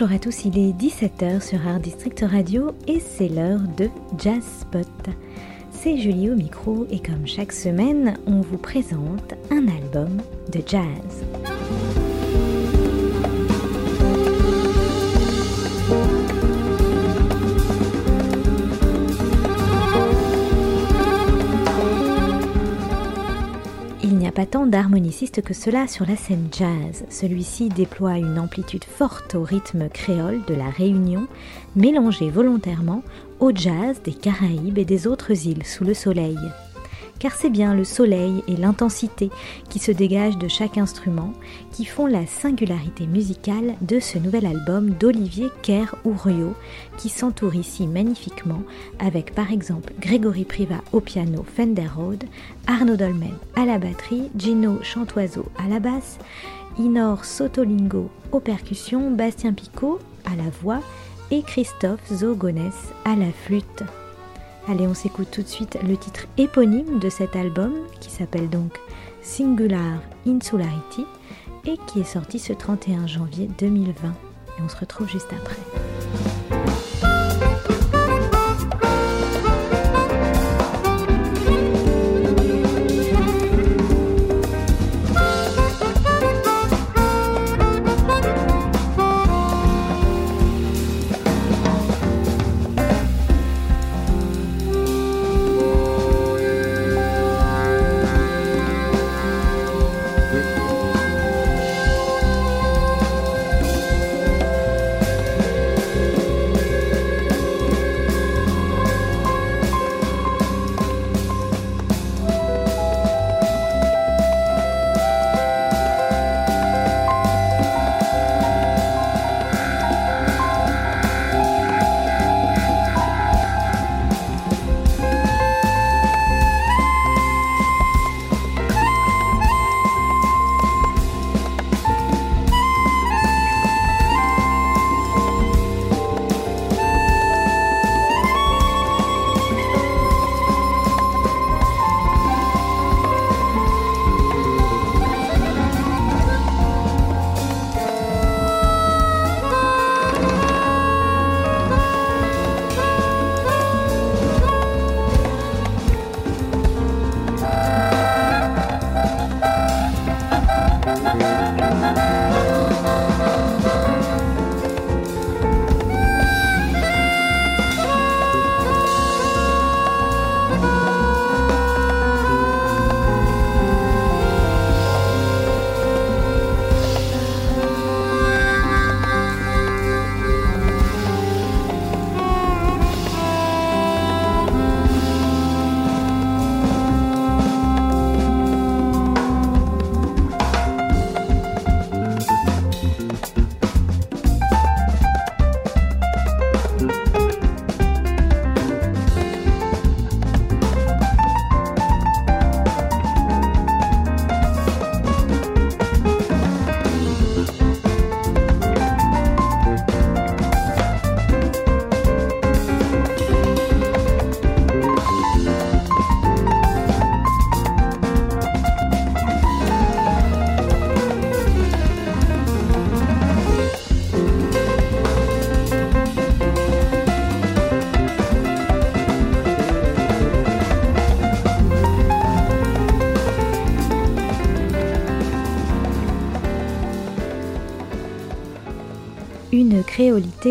Bonjour à tous, il est 17h sur Art District Radio et c'est l'heure de Jazz Spot. C'est Julie au micro et comme chaque semaine, on vous présente un album de jazz. Pas tant d'harmonicistes que cela sur la scène jazz. Celui-ci déploie une amplitude forte au rythme créole de la Réunion, mélangée volontairement au jazz des Caraïbes et des autres îles sous le soleil car c'est bien le soleil et l'intensité qui se dégagent de chaque instrument qui font la singularité musicale de ce nouvel album d'Olivier Kerr Ouriot qui s'entoure ici magnifiquement avec par exemple Grégory Priva au piano Fender Rhodes, Arnaud Dolmen à la batterie, Gino Chantoiseau à la basse, Inor Sotolingo aux percussions, Bastien Picot à la voix et Christophe Zogonès à la flûte. Allez, on s'écoute tout de suite le titre éponyme de cet album qui s'appelle donc Singular Insularity et qui est sorti ce 31 janvier 2020. Et on se retrouve juste après.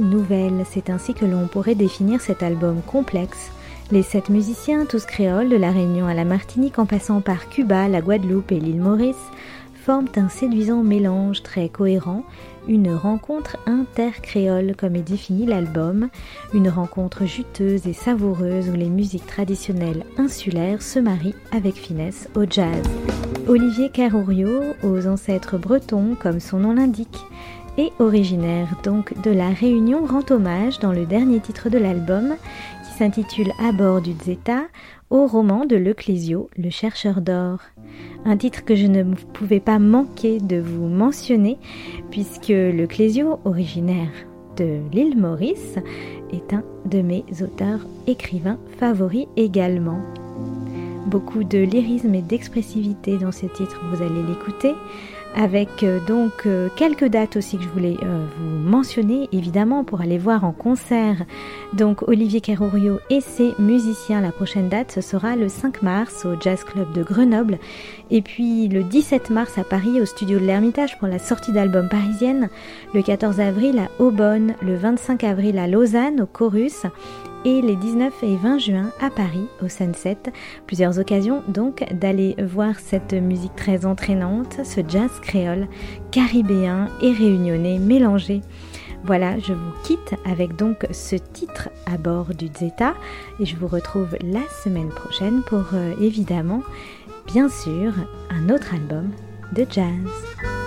Nouvelle, c'est ainsi que l'on pourrait définir cet album complexe. Les sept musiciens, tous créoles, de la Réunion à la Martinique en passant par Cuba, la Guadeloupe et l'île Maurice, forment un séduisant mélange très cohérent, une rencontre intercréole comme est défini l'album, une rencontre juteuse et savoureuse où les musiques traditionnelles insulaires se marient avec finesse au jazz. Olivier Carourio, aux ancêtres bretons comme son nom l'indique, et originaire donc de la Réunion rend hommage dans le dernier titre de l'album qui s'intitule À bord du Zeta au roman de Leclésio, Le chercheur d'or. Un titre que je ne pouvais pas manquer de vous mentionner puisque Leclésio, originaire de l'île Maurice, est un de mes auteurs écrivains favoris également. Beaucoup de lyrisme et d'expressivité dans ce titre, vous allez l'écouter avec euh, donc euh, quelques dates aussi que je voulais euh, vous mentionner évidemment pour aller voir en concert. Donc Olivier Kerourio et ses musiciens la prochaine date ce sera le 5 mars au Jazz Club de Grenoble. Et puis le 17 mars à Paris au studio de l'Ermitage pour la sortie d'album parisienne. Le 14 avril à Aubonne. Le 25 avril à Lausanne au Chorus et les 19 et 20 juin à Paris au Sunset. Plusieurs occasions donc d'aller voir cette musique très entraînante, ce jazz créole, caribéen et réunionnais mélangé. Voilà, je vous quitte avec donc ce titre à bord du Zeta et je vous retrouve la semaine prochaine pour euh, évidemment, bien sûr, un autre album de jazz.